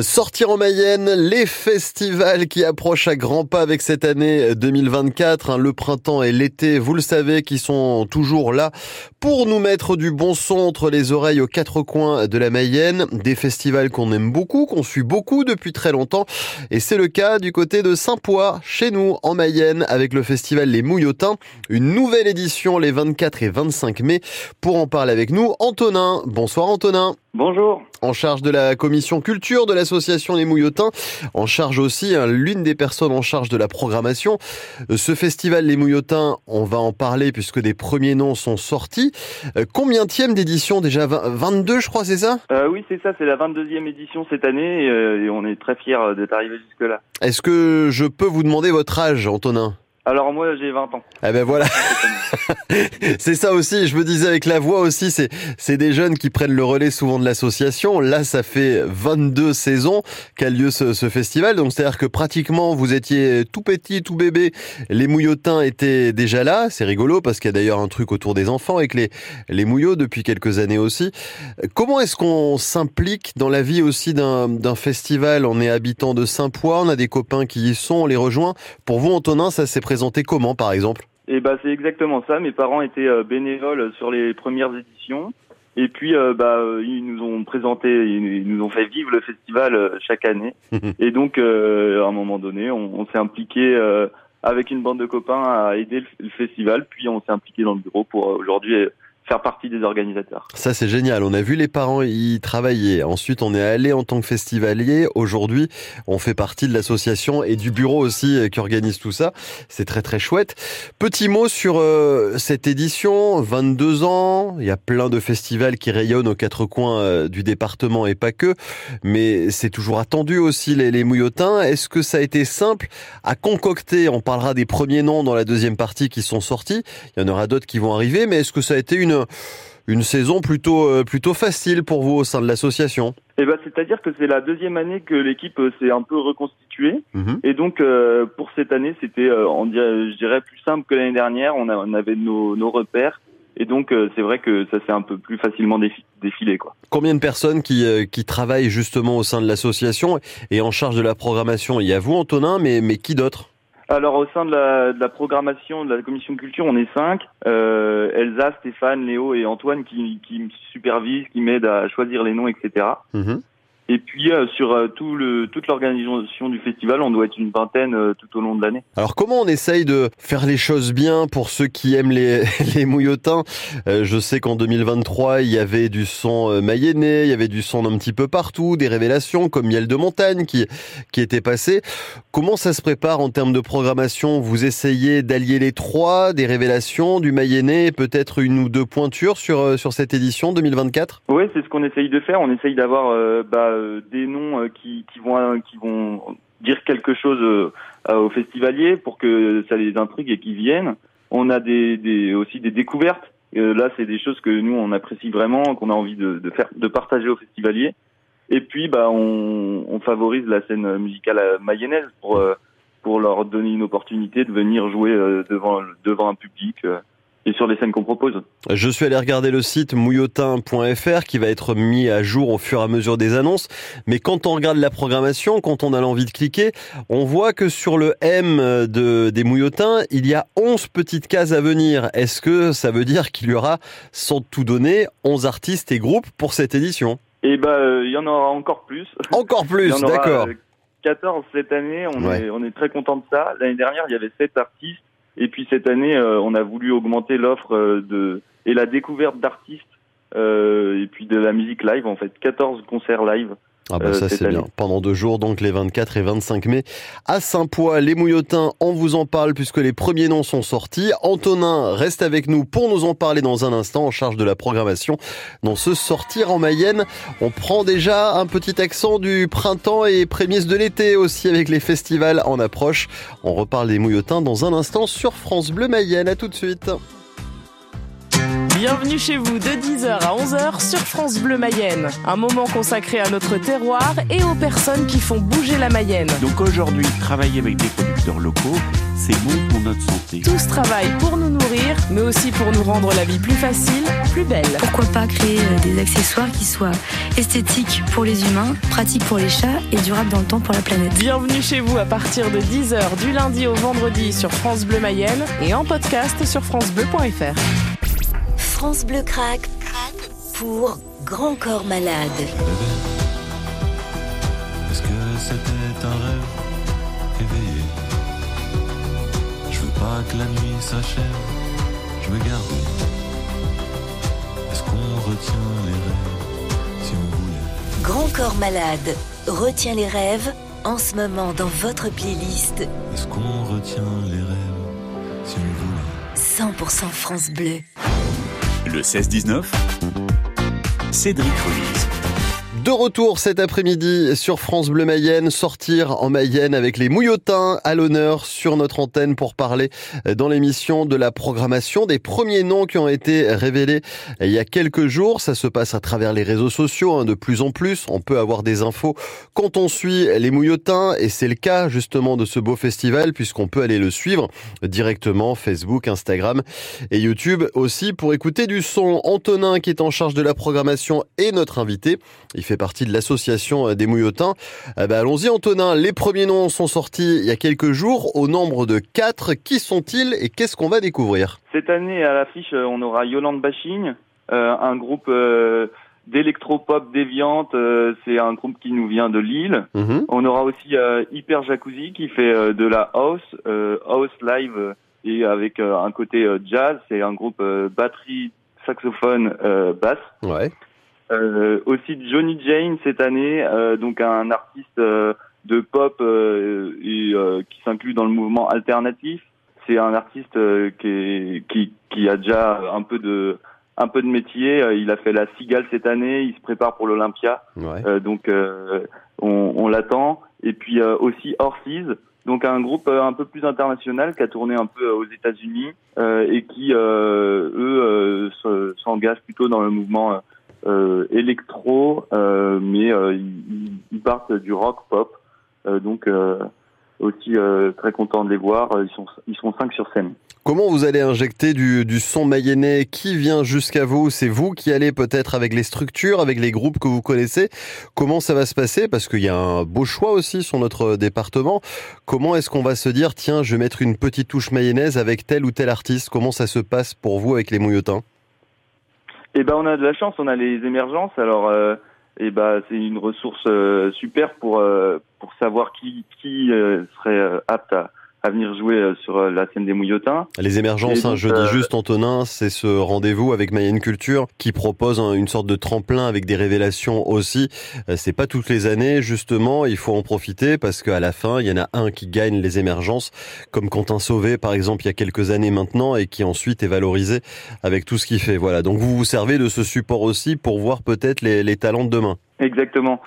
Sortir en Mayenne, les festivals qui approchent à grands pas avec cette année 2024, hein, le printemps et l'été, vous le savez, qui sont toujours là pour nous mettre du bon son entre les oreilles aux quatre coins de la Mayenne, des festivals qu'on aime beaucoup, qu'on suit beaucoup depuis très longtemps, et c'est le cas du côté de Saint-Poix, chez nous en Mayenne, avec le festival Les Mouillotins, une nouvelle édition les 24 et 25 mai. Pour en parler avec nous, Antonin. Bonsoir Antonin. Bonjour. En charge de la commission culture de l'association Les Mouillotins, en charge aussi hein, l'une des personnes en charge de la programmation. Euh, ce festival Les Mouillotins, on va en parler puisque des premiers noms sont sortis. Euh, combien tième d'édition déjà? 22 je crois, c'est ça? Euh, Oui, c'est ça, c'est la 22e édition cette année et, et on est très fiers d'être arrivé jusque-là. Est-ce que je peux vous demander votre âge, Antonin? Alors moi j'ai 20 ans. Eh ben voilà. c'est ça aussi, je me disais avec la voix aussi, c'est c'est des jeunes qui prennent le relais souvent de l'association. Là, ça fait 22 saisons qu'a lieu ce, ce festival. Donc c'est-à-dire que pratiquement vous étiez tout petit, tout bébé, les mouillotins étaient déjà là, c'est rigolo parce qu'il y a d'ailleurs un truc autour des enfants avec les les mouillots depuis quelques années aussi. Comment est-ce qu'on s'implique dans la vie aussi d'un d'un festival? On est habitant de Saint-Poix, on a des copains qui y sont, on les rejoint. Pour vous Antonin, ça s'est comment, par exemple? Eh ben, c'est exactement ça. Mes parents étaient euh, bénévoles sur les premières éditions. Et puis, euh, bah, euh, ils nous ont présenté, ils nous ont fait vivre le festival chaque année. et donc, à un moment donné, on, on s'est impliqué avec une bande de copains à aider le, festival. Puis, on s'est impliqué dans le bureau pour aujourd'hui faire partie des organisateurs. Ça c'est génial. On a vu les parents y travailler. Ensuite, on est allé en tant que festivalier. Aujourd'hui, on fait partie de l'association et du bureau aussi euh, qui organise tout ça. C'est très très chouette. Petit mot sur euh, cette édition. 22 ans. Il y a plein de festivals qui rayonnent aux quatre coins euh, du département et pas que. Mais c'est toujours attendu aussi les, les mouillotins. Est-ce que ça a été simple à concocter? On parlera des premiers noms dans la deuxième partie qui sont sortis. Il y en aura d'autres qui vont arriver. Mais est-ce que ça a été une une, saison plutôt, euh, plutôt facile pour vous au sein de l'association eh ben, C'est-à-dire que c'est la deuxième année que l'équipe euh, s'est un peu reconstituée. Mhm. Et donc, euh, pour cette année, c'était, je dirais, plus simple que l'année dernière. On, on avait nos, nos repères. Et donc, c'est vrai que ça s'est un peu plus facilement défilé. Quoi. Combien de personnes qui, qui travaillent justement au sein de l'association et en charge de la programmation? Il y a vous, Antonin, mais, mais qui d'autre? Alors au sein de la, de la, programmation de la commission culture, on est cinq. Euh, Elsa, Stéphane, Léo et Antoine qui, qui me supervisent, qui m'aident à choisir les noms, etc. Et puis euh, sur euh, tout le, toute l'organisation du festival, on doit être une vingtaine euh, tout au long de l'année. Alors comment on essaye de faire les choses bien pour ceux qui aiment les, les mouillotins? Je sais qu'en 2023, il y avait du son mayennais, il y avait du son un petit peu partout, des révélations comme Miel de montagne qui, qui était passé. Comment ça se prépare en termes de programmation? Vous essayez d'allier les trois, des révélations, du mayennais et peut-être une ou deux pointures sur, sur cette édition 2024 Oui, c'est ce qu'on essaye de faire. On essaye d'avoir... Bah, euh, des noms euh, qui, vont, qui vont dire quelque chose euh, aux festivaliers pour que ça les intrigue et qu'ils viennent. On a aussi des découvertes. là, c'est des choses que nous on apprécie vraiment, qu'on a envie de, faire, de partager aux festivaliers. Et puis, bah, on, on favorise la scène musicale mayonnaise pour pour leur donner une opportunité de venir jouer devant devant un public et sur les scènes qu'on propose. Je suis allé regarder le site mouillotin.fr qui va être mis à jour au fur et à mesure des annonces. Mais quand on regarde la programmation, quand on a l'envie de cliquer, on voit que sur le M de, des mouillotins, il y a 11 petites cases à venir. Est-ce que ça veut dire qu'il y aura, sans tout donner, 11 artistes et groupes pour cette édition? Eh ben, euh, il y en aura encore plus. Encore plus, d'accord. 14 euh, cette année, on, est, on est très content de ça. L'année dernière, il y avait 7 artistes. Et puis cette année, euh, on a voulu augmenter l'offre euh, de et la découverte d'artistes euh, et puis de la musique live en fait. 14 concerts live ah bah ça c'est bien. Pendant deux jours, donc les 24 et 25 mai, à Saint-Poix, les Mouillotins, on vous en parle puisque les premiers noms sont sortis. Antonin reste avec nous pour nous en parler dans un instant en charge de la programmation. Dans ce sortir en Mayenne, on prend déjà un petit accent du printemps et prémices de l'été aussi avec les festivals en approche. On reparle des Mouillotins dans un instant sur France Bleu Mayenne. À tout de suite. Bienvenue chez vous de 10h à 11h sur France Bleu Mayenne. Un moment consacré à notre terroir et aux personnes qui font bouger la Mayenne. Donc aujourd'hui, travailler avec des producteurs locaux, c'est bon pour notre santé. Tous travaillent pour nous nourrir, mais aussi pour nous rendre la vie plus facile, plus belle. Pourquoi pas créer euh, des accessoires qui soient esthétiques pour les humains, pratiques pour les chats et durables dans le temps pour la planète. Bienvenue chez vous à partir de 10h du lundi au vendredi sur France Bleu Mayenne et en podcast sur francebleu.fr. France Bleu craque pour Grand Corps Malade. Est-ce que c'était un rêve éveillé? Je veux pas que la nuit s'achève, je me garde. Est-ce qu'on retient les rêves si on voulait? Grand Corps Malade retient les rêves en ce moment dans votre playlist Est-ce qu'on retient les rêves si on voulait? 100% France Bleu. Le 16-19, Cédric Ruiz. De retour cet après-midi sur France Bleu Mayenne, sortir en Mayenne avec les mouillotins à l'honneur sur notre antenne pour parler dans l'émission de la programmation des premiers noms qui ont été révélés il y a quelques jours. Ça se passe à travers les réseaux sociaux hein, de plus en plus. On peut avoir des infos quand on suit les mouillotins et c'est le cas justement de ce beau festival puisqu'on peut aller le suivre directement Facebook, Instagram et YouTube aussi pour écouter du son. Antonin qui est en charge de la programmation et notre invité. Partie de l'association des Mouillotins. Eh ben, Allons-y Antonin, les premiers noms sont sortis il y a quelques jours au nombre de quatre. Qui sont-ils et qu'est-ce qu'on va découvrir? Cette année, à l'affiche, on aura Yolande Bachigne, euh, un groupe euh, d'électropop déviante. euh, c'est un groupe qui nous vient de Lille. Mhm. On aura aussi euh, Hyper Jacuzzi qui fait euh, de la house, house live et avec un côté jazz. C'est un groupe batterie, saxophone, basse. Ouais. Euh, aussi Johnny Jane cette année, euh, donc un artiste euh, de pop euh, et euh, qui s'inclut dans le mouvement alternatif. C'est un artiste euh, qui, est- qui qui a déjà un peu de un peu de métier. Il a fait la Cigale cette année. Il se prépare pour l'Olympia. Ouais. Euh, donc euh, on, on l'attend. Et puis euh, aussi Horses, donc un groupe euh, un peu plus international qui a tourné un peu aux États-Unis euh, et qui euh, eux euh, se- s'engagent plutôt dans le mouvement électro, euh, mais euh, ils, partent du rock pop. Euh, donc euh, aussi euh, très content de les voir. Ils sont ils sont cinq sur scène. Comment vous allez injecter du, du son mayennais Qui vient jusqu'à vous? C'est vous qui allez peut-être avec les structures, avec les groupes que vous connaissez Comment ça va se passer? Parce qu'il y a un beau choix aussi sur notre département. Comment est-ce qu'on va se dire, tiens, je vais mettre une petite touche mayonnaise avec tel ou tel artiste? Comment ça se passe pour vous avec les mouillotins? Eh ben, on a de la chance, on a les émergences. Alors, euh, eh ben, c'est une ressource euh, super pour euh, pour savoir qui qui euh, serait euh, apte à, à venir jouer euh, sur euh, la scène des Mouillotins. Les émergences, donc, hein, je dis euh, juste Antonin, c'est ce rendez-vous avec Mayenne Culture qui propose un- une sorte de tremplin avec des révélations aussi. C'est pas toutes les années, justement, il faut en profiter parce qu'à la fin, il y en a un qui gagne les émergences, comme Quentin Sauvé, par exemple, il y a quelques années maintenant, et qui ensuite est valorisé avec tout ce qu'il fait. Voilà. Donc vous vous servez de ce support aussi pour voir peut-être les, les talents de demain. Exactement.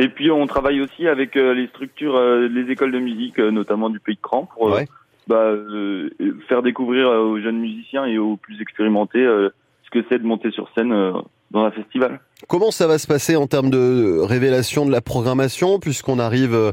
Et puis, on travaille aussi avec euh, les structures, euh, les écoles de musique, euh, notamment du Pays de Cran, pour Ouais. bah, euh, faire découvrir aux jeunes musiciens et aux plus expérimentés euh, ce que c'est de monter sur scène euh, dans un festival. Comment ça va se passer en termes de révélation de la programmation, puisqu'on arrive euh,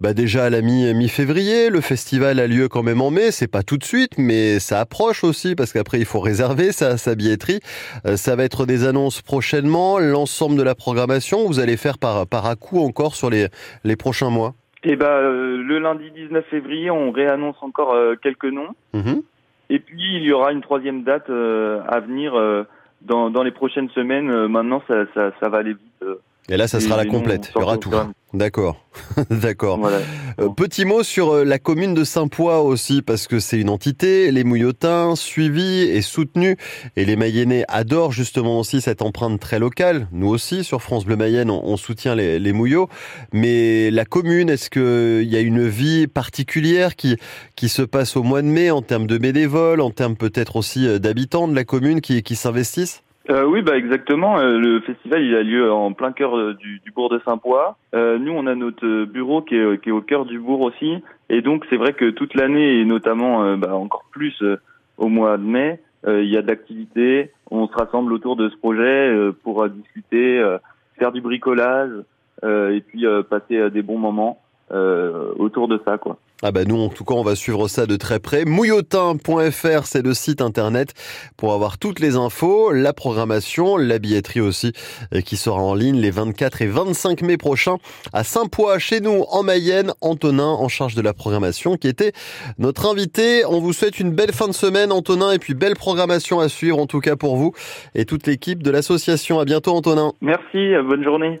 bah déjà à la mi- mi-février, le festival a lieu quand même en mai, c'est pas tout de suite, mais ça approche aussi, parce qu'après il faut réserver sa, sa billetterie. Euh, ça va être des annonces prochainement, l'ensemble de la programmation, vous allez faire par, par à coup encore sur les, les prochains mois? Bah, euh, le lundi 19 février, on réannonce encore euh, quelques noms. Mhm. Et puis, il y aura une troisième date euh, à venir euh, dans, dans les prochaines semaines. Euh, maintenant, ça, ça, ça va aller vite. Et là, ça sera la complète, il y aura tout. D'accord, d'accord. Voilà. Euh, petit mot sur euh, la commune de Saint-Poix aussi, parce que c'est une entité, les Mouillotins, suivis et soutenus, et les Mayennais adorent justement aussi cette empreinte très locale. Nous aussi, sur France Bleu Mayenne, on, on soutient les, les Mouillots, mais la commune, est-ce qu'il y a une vie particulière qui, qui se passe au mois de mai en termes de bénévoles, en termes peut-être aussi euh, d'habitants de la commune qui, qui s'investissent? Euh, oui, bah exactement. Euh, le festival, il a lieu en plein cœur euh, du, du bourg de Saint-Poix. Euh, nous, on a notre bureau qui est, qui est au cœur du bourg aussi. Et donc, c'est vrai que toute l'année, et notamment bah, encore plus au mois de mai, il y a de l'activité. On se rassemble autour de ce projet pour discuter, faire du bricolage et puis passer des bons moments autour de ça, quoi. Ah bah nous en tout cas on va suivre ça de très près. Mouillotin.fr c'est le site internet pour avoir toutes les infos, la programmation, la billetterie aussi qui sera en ligne les 24 et 25 mai prochains à Saint-Poix chez nous en Mayenne. Antonin en charge de la programmation qui était notre invité. On vous souhaite une belle fin de semaine Antonin et puis belle programmation à suivre en tout cas pour vous et toute l'équipe de l'association. À bientôt Antonin. Merci, euh, bonne journée.